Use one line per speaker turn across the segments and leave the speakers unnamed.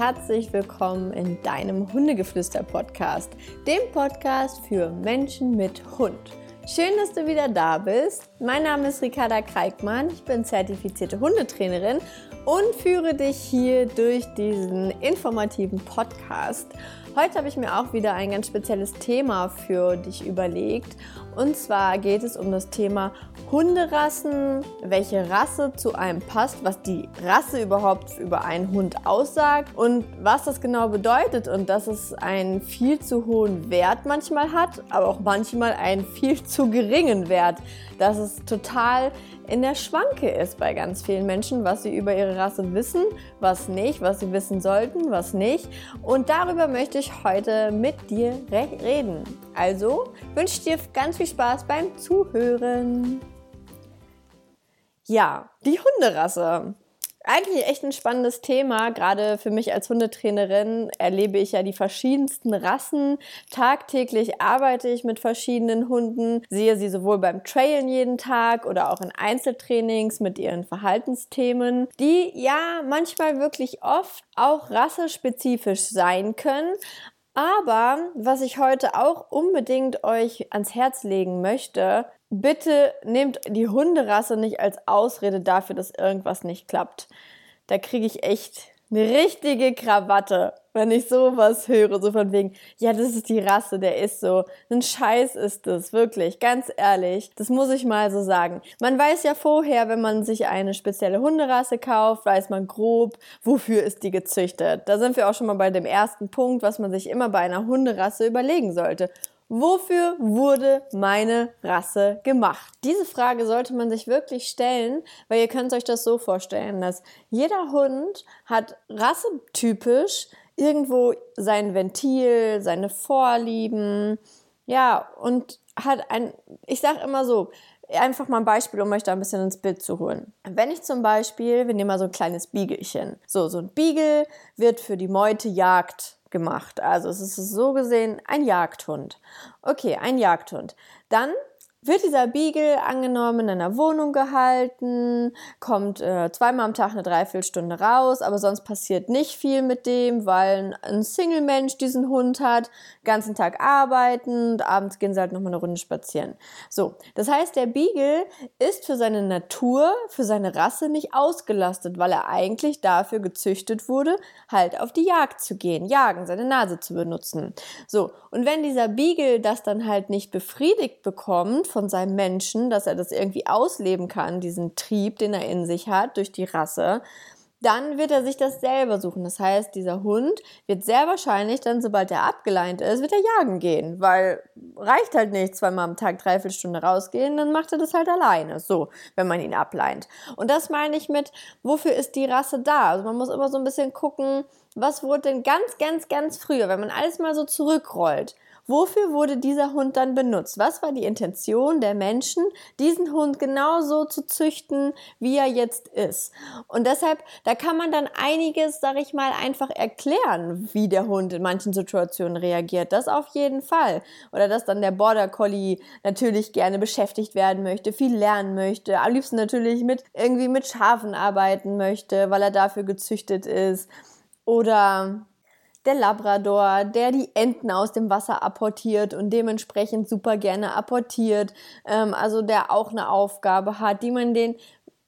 herzlich willkommen in deinem Hundegeflüster-Podcast, dem Podcast für Menschen mit Hund. Schön, dass du wieder da bist. Mein Name ist Ricarda Kreikmann, ich bin zertifizierte Hundetrainerin und führe dich hier durch diesen informativen Podcast. Heute habe ich mir auch wieder ein ganz spezielles Thema für dich überlegt. Und zwar geht es um das Thema Hunderassen, welche Rasse zu einem passt, was die Rasse überhaupt über einen Hund aussagt und was das genau bedeutet und dass es einen viel zu hohen Wert manchmal hat, aber auch manchmal einen viel zu geringen Wert. Dass es total in der Schwanke ist bei ganz vielen Menschen, was sie über ihre Rasse wissen, was nicht, was sie wissen sollten, was nicht. Und darüber möchte ich heute mit dir reden. Also wünsche dir ganz viel Spaß beim Zuhören. Ja, die Hunderasse. Eigentlich echt ein spannendes Thema. Gerade für mich als Hundetrainerin erlebe ich ja die verschiedensten Rassen. Tagtäglich arbeite ich mit verschiedenen Hunden, sehe sie sowohl beim Trailen jeden Tag oder auch in Einzeltrainings mit ihren Verhaltensthemen, die ja manchmal wirklich oft auch rassespezifisch sein können, aber was ich heute auch unbedingt euch ans Herz legen möchte, bitte nehmt die Hunderasse nicht als Ausrede dafür, dass irgendwas nicht klappt. Da kriege ich echt eine richtige Krawatte, wenn ich sowas höre, so von wegen, ja, das ist die Rasse, der ist so. Ein Scheiß ist es, wirklich, ganz ehrlich. Das muss ich mal so sagen. Man weiß ja vorher, wenn man sich eine spezielle Hunderasse kauft, weiß man grob, wofür ist die gezüchtet. Da sind wir auch schon mal bei dem ersten Punkt, was man sich immer bei einer Hunderasse überlegen sollte. Wofür wurde meine Rasse gemacht? Diese Frage sollte man sich wirklich stellen, weil ihr könnt euch das so vorstellen, dass jeder Hund hat rassetypisch irgendwo sein Ventil, seine Vorlieben, ja, und hat ein, ich sag immer so, einfach mal ein Beispiel, um euch da ein bisschen ins Bild zu holen. Wenn ich zum Beispiel, wir nehmen mal so ein kleines Biegelchen. So, so ein Biegel wird für die Meute Jagd gemacht. Also es ist so gesehen ein Jagdhund. Okay, ein Jagdhund. Dann wird dieser Beagle angenommen in einer Wohnung gehalten, kommt äh, zweimal am Tag eine Dreiviertelstunde raus, aber sonst passiert nicht viel mit dem, weil ein Single-Mensch diesen Hund hat, ganzen Tag arbeiten und abends gehen sie halt nochmal eine Runde spazieren. So, das heißt, der Beagle ist für seine Natur, für seine Rasse nicht ausgelastet, weil er eigentlich dafür gezüchtet wurde, halt auf die Jagd zu gehen, jagen, seine Nase zu benutzen. So, und wenn dieser Beagle das dann halt nicht befriedigt bekommt, von seinem Menschen, dass er das irgendwie ausleben kann, diesen Trieb, den er in sich hat, durch die Rasse, dann wird er sich das selber suchen. Das heißt, dieser Hund wird sehr wahrscheinlich dann, sobald er abgeleint ist, wird er jagen gehen, weil reicht halt nicht zweimal am Tag dreiviertel Stunde rausgehen, dann macht er das halt alleine, so, wenn man ihn ableint. Und das meine ich mit, wofür ist die Rasse da? Also man muss immer so ein bisschen gucken, was wurde denn ganz, ganz, ganz früher, wenn man alles mal so zurückrollt, Wofür wurde dieser Hund dann benutzt? Was war die Intention der Menschen, diesen Hund genauso zu züchten, wie er jetzt ist? Und deshalb, da kann man dann einiges, sag ich mal, einfach erklären, wie der Hund in manchen Situationen reagiert. Das auf jeden Fall. Oder dass dann der Border Collie natürlich gerne beschäftigt werden möchte, viel lernen möchte, am liebsten natürlich mit irgendwie mit Schafen arbeiten möchte, weil er dafür gezüchtet ist. Oder der Labrador, der die Enten aus dem Wasser apportiert und dementsprechend super gerne apportiert, ähm, also der auch eine Aufgabe hat, die man den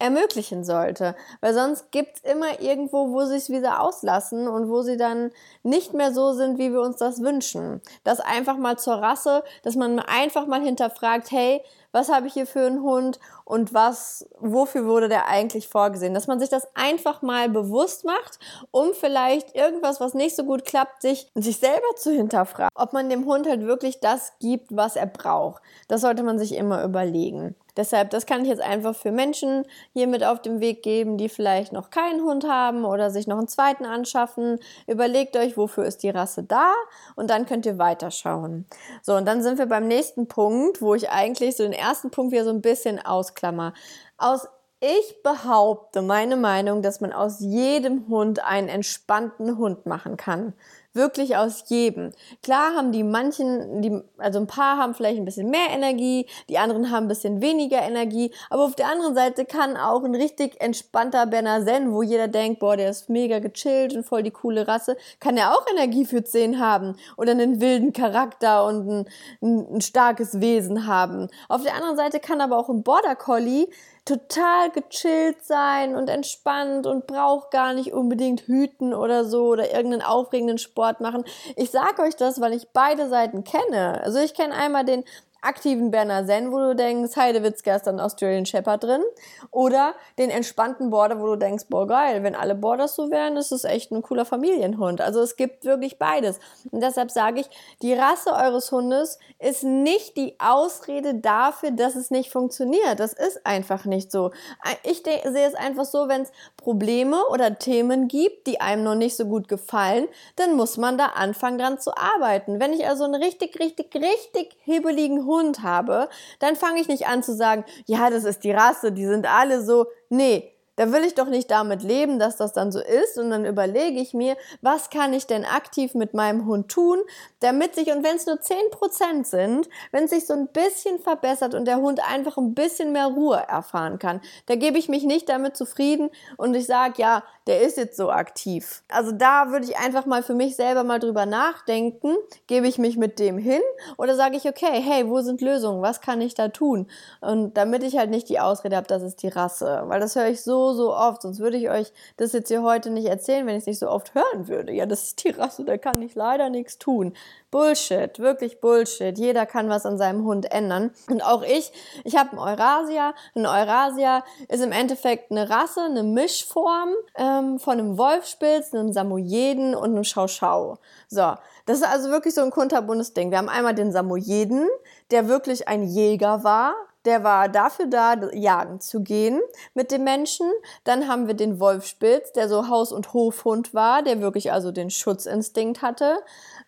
ermöglichen sollte. Weil sonst gibt's immer irgendwo, wo sie es wieder auslassen und wo sie dann nicht mehr so sind, wie wir uns das wünschen. Das einfach mal zur Rasse, dass man einfach mal hinterfragt, hey, was habe ich hier für einen Hund und was, wofür wurde der eigentlich vorgesehen? Dass man sich das einfach mal bewusst macht, um vielleicht irgendwas, was nicht so gut klappt, sich, sich selber zu hinterfragen. Ob man dem Hund halt wirklich das gibt, was er braucht. Das sollte man sich immer überlegen. Deshalb, das kann ich jetzt einfach für Menschen hier mit auf den Weg geben, die vielleicht noch keinen Hund haben oder sich noch einen zweiten anschaffen. Überlegt euch, wofür ist die Rasse da und dann könnt ihr weiterschauen. So, und dann sind wir beim nächsten Punkt, wo ich eigentlich so den ersten Punkt wieder so ein bisschen ausklammer. Aus Ich behaupte, meine Meinung, dass man aus jedem Hund einen entspannten Hund machen kann. Wirklich aus jedem. Klar haben die manchen, die, also ein paar haben vielleicht ein bisschen mehr Energie, die anderen haben ein bisschen weniger Energie, aber auf der anderen Seite kann auch ein richtig entspannter Berner Zen, wo jeder denkt, boah, der ist mega gechillt und voll die coole Rasse, kann er auch Energie für 10 haben oder einen wilden Charakter und ein, ein, ein starkes Wesen haben. Auf der anderen Seite kann aber auch ein Border Collie total gechillt sein und entspannt und braucht gar nicht unbedingt hüten oder so oder irgendeinen aufregenden Sport machen. Ich sage euch das, weil ich beide Seiten kenne. Also ich kenne einmal den aktiven Berner Zen, wo du denkst, Heidewitzka ist dann Australian Shepherd drin. Oder den entspannten Border, wo du denkst, boah geil, wenn alle Borders so wären, ist es echt ein cooler Familienhund. Also es gibt wirklich beides. Und deshalb sage ich, die Rasse eures Hundes ist nicht die Ausrede dafür, dass es nicht funktioniert. Das ist einfach nicht so. Ich sehe es einfach so, wenn es Probleme oder Themen gibt, die einem noch nicht so gut gefallen, dann muss man da anfangen dran zu arbeiten. Wenn ich also einen richtig, richtig, richtig hibbeligen Hund Hund habe, dann fange ich nicht an zu sagen, ja, das ist die Rasse, die sind alle so. Nee, da will ich doch nicht damit leben, dass das dann so ist. Und dann überlege ich mir, was kann ich denn aktiv mit meinem Hund tun, damit sich, und wenn es nur 10% sind, wenn es sich so ein bisschen verbessert und der Hund einfach ein bisschen mehr Ruhe erfahren kann, da gebe ich mich nicht damit zufrieden und ich sage, ja, der ist jetzt so aktiv. Also da würde ich einfach mal für mich selber mal drüber nachdenken, gebe ich mich mit dem hin oder sage ich, okay, hey, wo sind Lösungen? Was kann ich da tun? Und damit ich halt nicht die Ausrede habe, das ist die Rasse, weil das höre ich so, so oft, sonst würde ich euch das jetzt hier heute nicht erzählen, wenn ich es nicht so oft hören würde. Ja, das ist die Rasse, da kann ich leider nichts tun. Bullshit, wirklich Bullshit. Jeder kann was an seinem Hund ändern. Und auch ich, ich habe einen Eurasia. Ein Eurasia ist im Endeffekt eine Rasse, eine Mischform ähm, von einem Wolfspitz, einem Samoyeden und einem Schauschau. So, das ist also wirklich so ein kunterbuntes Ding. Wir haben einmal den Samoyeden, der wirklich ein Jäger war, der war dafür da, jagen zu gehen mit dem Menschen. Dann haben wir den Wolfspitz, der so Haus- und Hofhund war, der wirklich also den Schutzinstinkt hatte.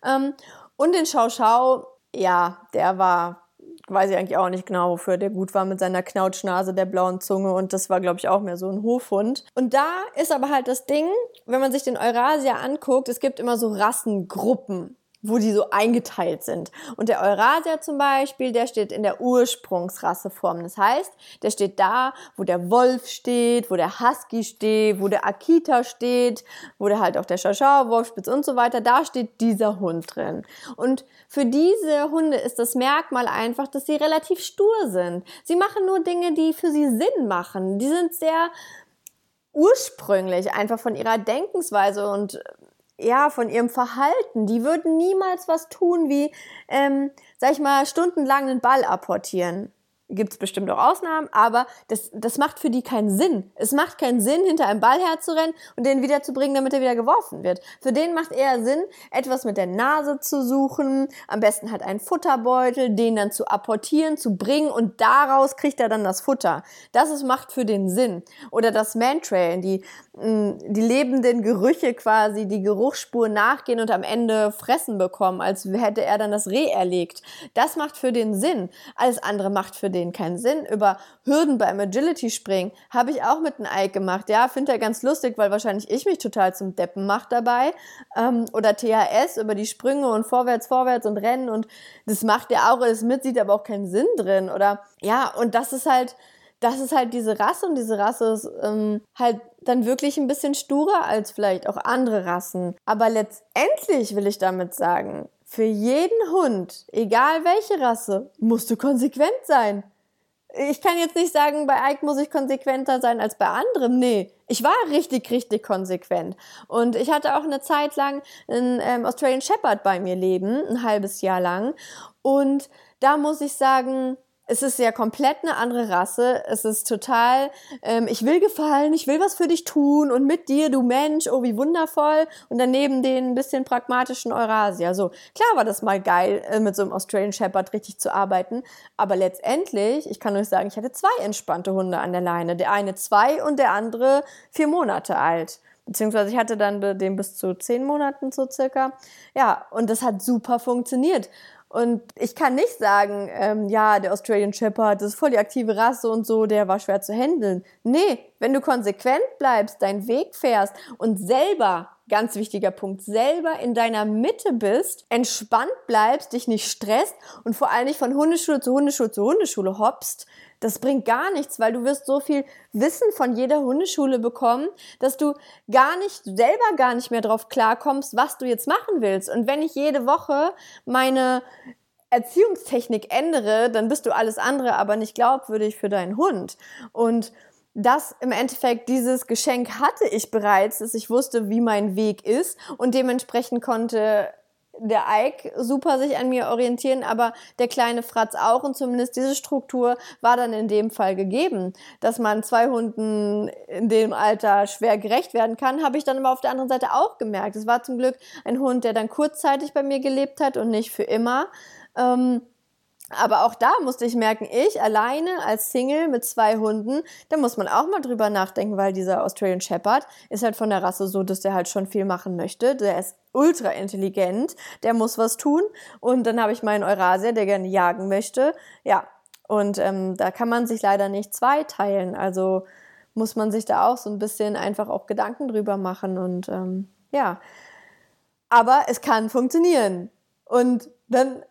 Ähm, und den Schau Schau, ja, der war, weiß ich eigentlich auch nicht genau, wofür der gut war mit seiner Knautschnase, der blauen Zunge und das war, glaube ich, auch mehr so ein Hofhund. Und da ist aber halt das Ding, wenn man sich den Eurasia anguckt, es gibt immer so Rassengruppen wo die so eingeteilt sind. Und der Eurasier zum Beispiel, der steht in der Ursprungsrasseform. Das heißt, der steht da, wo der Wolf steht, wo der Husky steht, wo der Akita steht, wo der halt auch der Schauschau, Wolfspitz und so weiter, da steht dieser Hund drin. Und für diese Hunde ist das Merkmal einfach, dass sie relativ stur sind. Sie machen nur Dinge, die für sie Sinn machen. Die sind sehr ursprünglich einfach von ihrer Denkensweise und ja, von ihrem Verhalten. Die würden niemals was tun wie, ähm, sag ich mal, stundenlang einen Ball apportieren gibt es bestimmt auch Ausnahmen, aber das, das macht für die keinen Sinn. Es macht keinen Sinn, hinter einem Ball herzurennen und den wiederzubringen, damit er wieder geworfen wird. Für den macht eher Sinn, etwas mit der Nase zu suchen, am besten halt einen Futterbeutel, den dann zu apportieren, zu bringen und daraus kriegt er dann das Futter. Das ist, macht für den Sinn. Oder das Mantrail, die, mm, die lebenden Gerüche quasi, die Geruchsspur nachgehen und am Ende fressen bekommen, als hätte er dann das Reh erlegt. Das macht für den Sinn. Alles andere macht für denen keinen Sinn. Über Hürden beim Agility springen habe ich auch mit einem Ike gemacht. Ja, finde er ganz lustig, weil wahrscheinlich ich mich total zum Deppen mache dabei. Ähm, oder THS über die Sprünge und vorwärts, vorwärts und rennen und das macht er auch alles mit, sieht aber auch keinen Sinn drin. Oder ja, und das ist halt, das ist halt diese Rasse und diese Rasse ist ähm, halt dann wirklich ein bisschen sturer als vielleicht auch andere Rassen. Aber letztendlich will ich damit sagen, für jeden Hund, egal welche Rasse, musst du konsequent sein. Ich kann jetzt nicht sagen, bei Ike muss ich konsequenter sein als bei anderem. Nee, ich war richtig, richtig konsequent. Und ich hatte auch eine Zeit lang einen ähm, Australian Shepherd bei mir leben, ein halbes Jahr lang. Und da muss ich sagen, es ist ja komplett eine andere Rasse. Es ist total, ähm, ich will gefallen, ich will was für dich tun und mit dir, du Mensch, oh wie wundervoll. Und daneben den ein bisschen pragmatischen Eurasier. So, klar war das mal geil, äh, mit so einem Australian Shepherd richtig zu arbeiten. Aber letztendlich, ich kann euch sagen, ich hatte zwei entspannte Hunde an der Leine. Der eine zwei und der andere vier Monate alt. Beziehungsweise ich hatte dann den bis zu zehn Monaten so circa. Ja, und das hat super funktioniert. Und ich kann nicht sagen, ähm, ja, der Australian Shepherd, das ist voll die aktive Rasse und so, der war schwer zu handeln. Nee, wenn du konsequent bleibst, deinen Weg fährst und selber ganz wichtiger Punkt, selber in deiner Mitte bist, entspannt bleibst, dich nicht stresst und vor allem nicht von Hundeschule zu Hundeschule zu Hundeschule hoppst, das bringt gar nichts, weil du wirst so viel Wissen von jeder Hundeschule bekommen, dass du gar nicht, selber gar nicht mehr drauf klarkommst, was du jetzt machen willst. Und wenn ich jede Woche meine Erziehungstechnik ändere, dann bist du alles andere, aber nicht glaubwürdig für deinen Hund. Und das im Endeffekt, dieses Geschenk hatte ich bereits, dass ich wusste, wie mein Weg ist und dementsprechend konnte der Ike super sich an mir orientieren, aber der kleine Fratz auch und zumindest diese Struktur war dann in dem Fall gegeben. Dass man zwei Hunden in dem Alter schwer gerecht werden kann, habe ich dann aber auf der anderen Seite auch gemerkt. Es war zum Glück ein Hund, der dann kurzzeitig bei mir gelebt hat und nicht für immer. Ähm, aber auch da musste ich merken, ich alleine als Single mit zwei Hunden, da muss man auch mal drüber nachdenken, weil dieser Australian Shepherd ist halt von der Rasse so, dass der halt schon viel machen möchte. Der ist ultra intelligent, der muss was tun. Und dann habe ich meinen Eurasier, der gerne jagen möchte. Ja, und ähm, da kann man sich leider nicht zweiteilen. Also muss man sich da auch so ein bisschen einfach auch Gedanken drüber machen. Und ähm, ja, aber es kann funktionieren. Und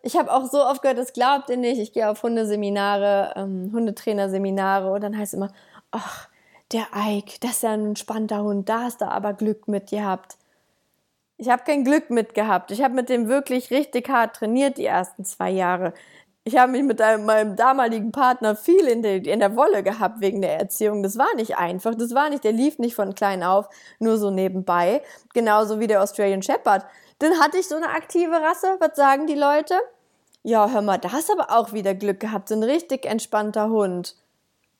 ich habe auch so oft gehört, das glaubt ihr nicht. Ich gehe auf Hundeseminare, ähm, Hundetrainerseminare und dann heißt es immer, ach, der Ike, das ist ja ein entspannter Hund, da hast du aber Glück mit gehabt. Ich habe kein Glück mit gehabt. Ich habe mit dem wirklich richtig hart trainiert die ersten zwei Jahre. Ich habe mich mit einem, meinem damaligen Partner viel in der, in der Wolle gehabt wegen der Erziehung. Das war nicht einfach. Das war nicht, der lief nicht von klein auf, nur so nebenbei. Genauso wie der Australian Shepherd. Dann hatte ich so eine aktive Rasse. Was sagen die Leute? Ja, hör mal, da hast aber auch wieder Glück gehabt. So ein richtig entspannter Hund.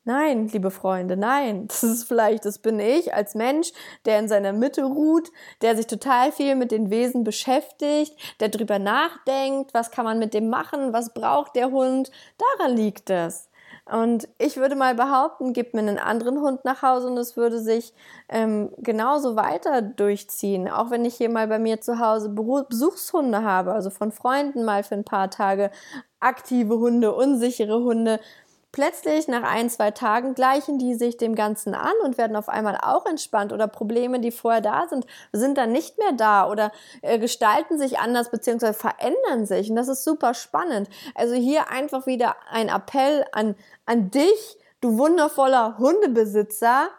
Nein, liebe Freunde, nein. Das ist vielleicht, das bin ich als Mensch, der in seiner Mitte ruht, der sich total viel mit den Wesen beschäftigt, der drüber nachdenkt, was kann man mit dem machen, was braucht der Hund. Daran liegt es. Und ich würde mal behaupten, gib mir einen anderen Hund nach Hause und es würde sich ähm, genauso weiter durchziehen. Auch wenn ich hier mal bei mir zu Hause Besuchshunde habe, also von Freunden mal für ein paar Tage aktive Hunde, unsichere Hunde, Plötzlich nach ein, zwei Tagen gleichen die sich dem Ganzen an und werden auf einmal auch entspannt oder Probleme, die vorher da sind, sind dann nicht mehr da oder äh, gestalten sich anders beziehungsweise verändern sich. Und das ist super spannend. Also hier einfach wieder ein Appell an, an dich, du wundervoller Hundebesitzer.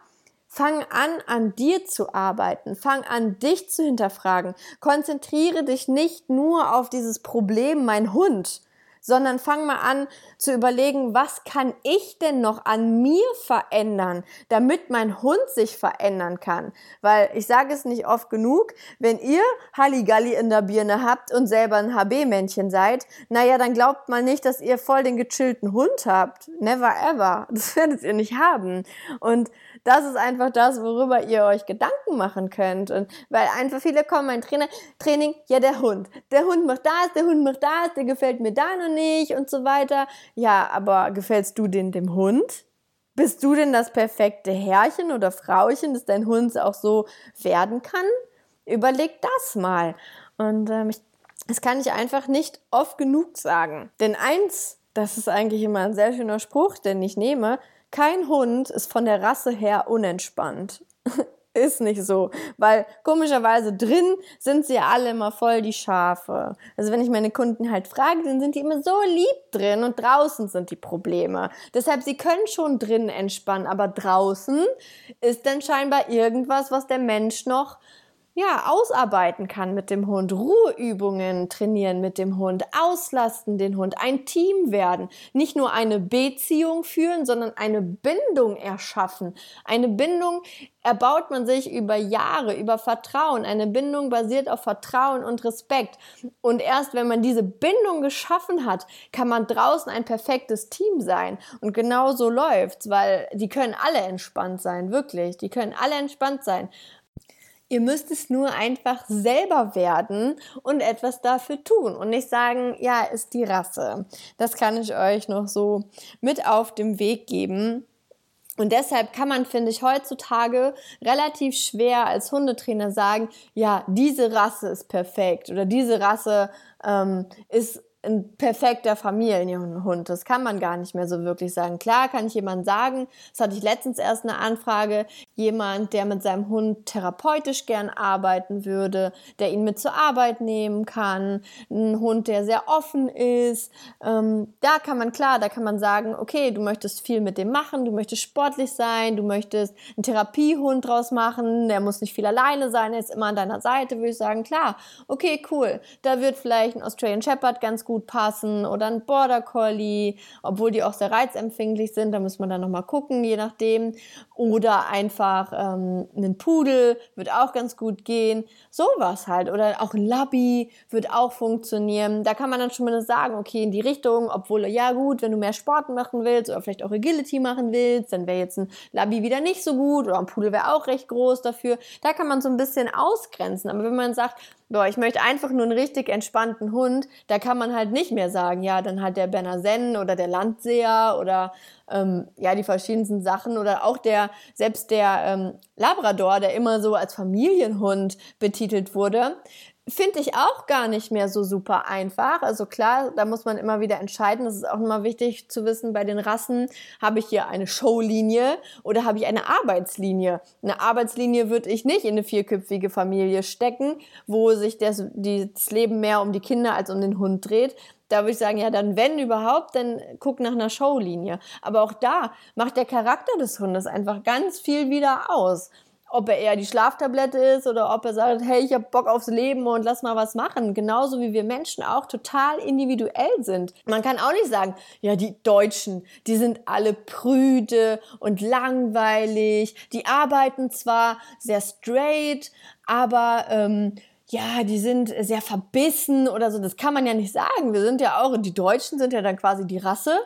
Fang an, an dir zu arbeiten. Fang an, dich zu hinterfragen. Konzentriere dich nicht nur auf dieses Problem, mein Hund, sondern fang mal an zu überlegen, was kann ich denn noch an mir verändern, damit mein Hund sich verändern kann. Weil ich sage es nicht oft genug, wenn ihr Halligalli in der Birne habt und selber ein HB-Männchen seid, naja, dann glaubt man nicht, dass ihr voll den gechillten Hund habt. Never ever. Das werdet ihr nicht haben. Und das ist einfach das, worüber ihr euch Gedanken machen könnt. Und weil einfach viele kommen, mein Trainer, Training, ja, der Hund. Der Hund macht das, der Hund macht das, der gefällt mir da noch nicht und so weiter. Ja, aber gefällst du denn dem Hund? Bist du denn das perfekte Herrchen oder Frauchen, dass dein Hund auch so werden kann? Überleg das mal. Und ähm, ich, das kann ich einfach nicht oft genug sagen. Denn eins, das ist eigentlich immer ein sehr schöner Spruch, den ich nehme, kein Hund ist von der Rasse her unentspannt. ist nicht so, weil komischerweise drin sind sie alle immer voll die Schafe. Also wenn ich meine Kunden halt frage, dann sind die immer so lieb drin und draußen sind die Probleme. Deshalb, sie können schon drin entspannen, aber draußen ist dann scheinbar irgendwas, was der Mensch noch ja, ausarbeiten kann mit dem Hund, Ruheübungen trainieren mit dem Hund, auslasten den Hund, ein Team werden, nicht nur eine Beziehung führen, sondern eine Bindung erschaffen. Eine Bindung erbaut man sich über Jahre, über Vertrauen. Eine Bindung basiert auf Vertrauen und Respekt. Und erst wenn man diese Bindung geschaffen hat, kann man draußen ein perfektes Team sein. Und genau so läuft's, weil die können alle entspannt sein, wirklich. Die können alle entspannt sein. Ihr müsst es nur einfach selber werden und etwas dafür tun und nicht sagen, ja, ist die Rasse. Das kann ich euch noch so mit auf dem Weg geben. Und deshalb kann man, finde ich, heutzutage relativ schwer als Hundetrainer sagen, ja, diese Rasse ist perfekt oder diese Rasse ähm, ist ein perfekter Familienhund. Das kann man gar nicht mehr so wirklich sagen. Klar kann ich jemand sagen, das hatte ich letztens erst eine Anfrage, jemand, der mit seinem Hund therapeutisch gern arbeiten würde, der ihn mit zur Arbeit nehmen kann, ein Hund, der sehr offen ist. Ähm, da kann man klar, da kann man sagen, okay, du möchtest viel mit dem machen, du möchtest sportlich sein, du möchtest einen Therapiehund draus machen, der muss nicht viel alleine sein, er ist immer an deiner Seite, würde ich sagen, klar, okay, cool. Da wird vielleicht ein Australian Shepherd ganz gut passen oder ein Border Collie, obwohl die auch sehr reizempfindlich sind, da muss man dann nochmal gucken, je nachdem. Oder einfach ähm, einen Pudel wird auch ganz gut gehen. Sowas halt. Oder auch ein Labby wird auch funktionieren. Da kann man dann schon mal sagen, okay, in die Richtung, obwohl, ja gut, wenn du mehr Sport machen willst oder vielleicht auch Agility machen willst, dann wäre jetzt ein Labby wieder nicht so gut oder ein Pudel wäre auch recht groß dafür. Da kann man so ein bisschen ausgrenzen. Aber wenn man sagt, boah, ich möchte einfach nur einen richtig entspannten Hund, da kann man halt nicht mehr sagen, ja, dann halt der Berner Sennen oder der Landseher oder ähm, ja, die verschiedensten Sachen oder auch der, selbst der ähm, Labrador, der immer so als Familienhund betitelt wurde, finde ich auch gar nicht mehr so super einfach. Also klar, da muss man immer wieder entscheiden. Das ist auch immer wichtig zu wissen bei den Rassen. Habe ich hier eine Showlinie oder habe ich eine Arbeitslinie? Eine Arbeitslinie würde ich nicht in eine vierköpfige Familie stecken, wo sich das, das Leben mehr um die Kinder als um den Hund dreht. Da würde ich sagen, ja, dann wenn überhaupt, dann guck nach einer Showlinie. Aber auch da macht der Charakter des Hundes einfach ganz viel wieder aus ob er eher die Schlaftablette ist oder ob er sagt, hey, ich habe Bock aufs Leben und lass mal was machen. Genauso wie wir Menschen auch total individuell sind. Man kann auch nicht sagen, ja, die Deutschen, die sind alle prüde und langweilig. Die arbeiten zwar sehr straight, aber ähm, ja, die sind sehr verbissen oder so. Das kann man ja nicht sagen. Wir sind ja auch, die Deutschen sind ja dann quasi die Rasse,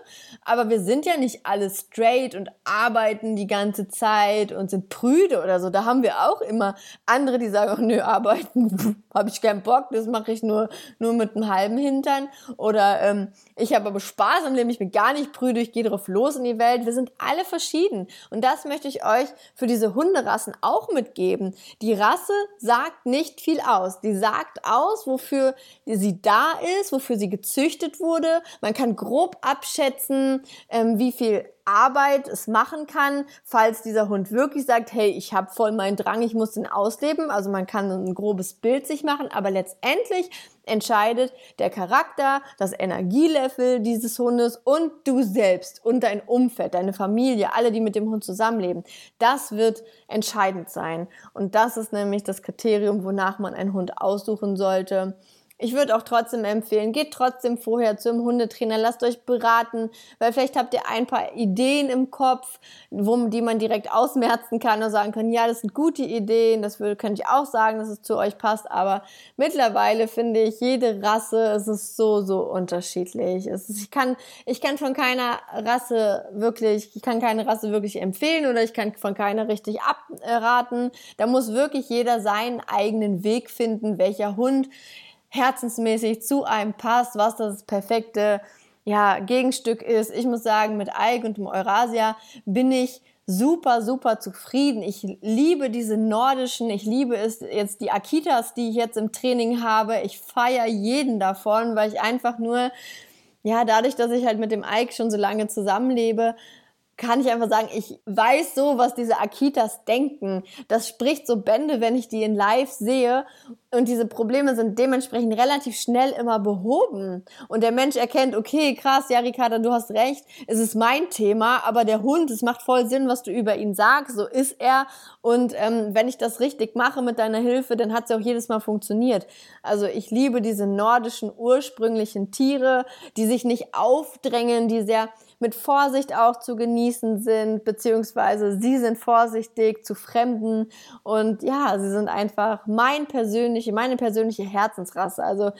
aber wir sind ja nicht alle straight und arbeiten die ganze Zeit und sind prüde oder so. Da haben wir auch immer andere, die sagen, oh, nö, arbeiten habe ich keinen Bock, das mache ich nur, nur mit einem halben Hintern. Oder ähm, ich habe aber Spaß am Leben, ich bin gar nicht prüde, ich gehe drauf los in die Welt. Wir sind alle verschieden. Und das möchte ich euch für diese Hunderassen auch mitgeben. Die Rasse sagt nicht viel aus aus. Die sagt aus, wofür sie da ist, wofür sie gezüchtet wurde. Man kann grob abschätzen, ähm, wie viel Arbeit es machen kann, falls dieser Hund wirklich sagt, hey, ich habe voll meinen Drang, ich muss den ausleben. Also man kann ein grobes Bild sich machen, aber letztendlich entscheidet der Charakter, das Energielevel dieses Hundes und du selbst und dein Umfeld, deine Familie, alle, die mit dem Hund zusammenleben. Das wird entscheidend sein. Und das ist nämlich das Kriterium, wonach man einen Hund aussuchen sollte. Ich würde auch trotzdem empfehlen, geht trotzdem vorher zum Hundetrainer, lasst euch beraten, weil vielleicht habt ihr ein paar Ideen im Kopf, wo, die man direkt ausmerzen kann und sagen kann, ja, das sind gute Ideen, das würde, könnte ich auch sagen, dass es zu euch passt, aber mittlerweile finde ich, jede Rasse, es ist so, so unterschiedlich. Es ist, ich kann, ich kann von keiner Rasse wirklich, ich kann keine Rasse wirklich empfehlen oder ich kann von keiner richtig abraten. Da muss wirklich jeder seinen eigenen Weg finden, welcher Hund herzensmäßig zu einem passt, was das perfekte ja, Gegenstück ist. Ich muss sagen, mit Ike und dem Eurasia bin ich super, super zufrieden. Ich liebe diese nordischen, ich liebe es jetzt die Akitas, die ich jetzt im Training habe. Ich feiere jeden davon, weil ich einfach nur, ja, dadurch, dass ich halt mit dem Ike schon so lange zusammenlebe, kann ich einfach sagen, ich weiß so, was diese Akitas denken. Das spricht so Bände, wenn ich die in Live sehe. Und diese Probleme sind dementsprechend relativ schnell immer behoben. Und der Mensch erkennt, okay, krass, ja, Ricarda, du hast recht, es ist mein Thema, aber der Hund, es macht voll Sinn, was du über ihn sagst, so ist er. Und ähm, wenn ich das richtig mache mit deiner Hilfe, dann hat es auch jedes Mal funktioniert. Also ich liebe diese nordischen ursprünglichen Tiere, die sich nicht aufdrängen, die sehr mit Vorsicht auch zu genießen sind, beziehungsweise sie sind vorsichtig zu Fremden und ja, sie sind einfach mein persönliche, meine persönliche Herzensrasse. Also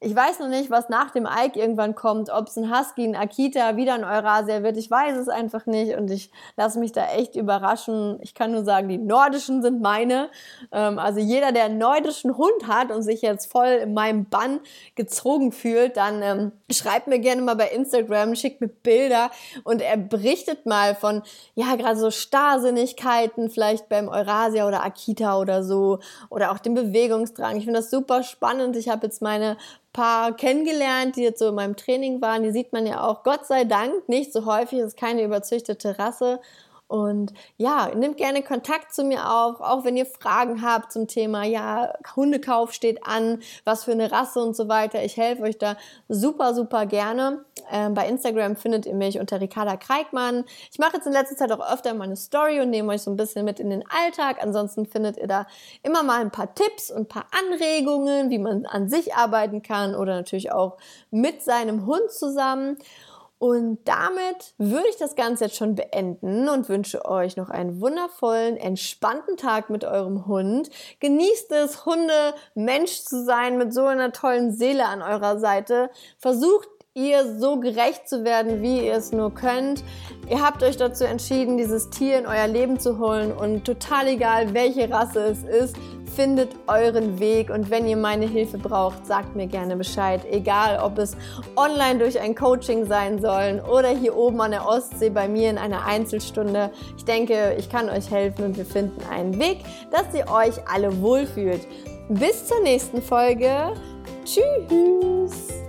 ich weiß noch nicht, was nach dem Ike irgendwann kommt, ob es ein Husky, ein Akita, wieder ein Eurasia wird. Ich weiß es einfach nicht und ich lasse mich da echt überraschen. Ich kann nur sagen, die nordischen sind meine. Ähm, also jeder, der einen nordischen Hund hat und sich jetzt voll in meinem Bann gezogen fühlt, dann ähm, schreibt mir gerne mal bei Instagram, schickt mir Bilder und er berichtet mal von, ja, gerade so Starrsinnigkeiten vielleicht beim Eurasia oder Akita oder so oder auch dem Bewegungsdrang. Ich finde das super spannend. Ich habe jetzt meine paar kennengelernt, die jetzt so in meinem Training waren. Die sieht man ja auch, Gott sei Dank, nicht so häufig. Es ist keine überzüchtete Rasse. Und ja, nehmt gerne Kontakt zu mir auf, auch wenn ihr Fragen habt zum Thema, ja, Hundekauf steht an, was für eine Rasse und so weiter. Ich helfe euch da super, super gerne. Ähm, bei Instagram findet ihr mich unter Ricarda Kreikmann. Ich mache jetzt in letzter Zeit auch öfter mal eine Story und nehme euch so ein bisschen mit in den Alltag. Ansonsten findet ihr da immer mal ein paar Tipps und ein paar Anregungen, wie man an sich arbeiten kann oder natürlich auch mit seinem Hund zusammen. Und damit würde ich das Ganze jetzt schon beenden und wünsche euch noch einen wundervollen, entspannten Tag mit eurem Hund. Genießt es, Hunde Mensch zu sein mit so einer tollen Seele an eurer Seite. Versucht ihr so gerecht zu werden, wie ihr es nur könnt. Ihr habt euch dazu entschieden, dieses Tier in euer Leben zu holen und total egal, welche Rasse es ist, findet euren Weg und wenn ihr meine Hilfe braucht, sagt mir gerne Bescheid. Egal, ob es online durch ein Coaching sein soll oder hier oben an der Ostsee bei mir in einer Einzelstunde. Ich denke, ich kann euch helfen und wir finden einen Weg, dass ihr euch alle wohlfühlt. Bis zur nächsten Folge. Tschüss.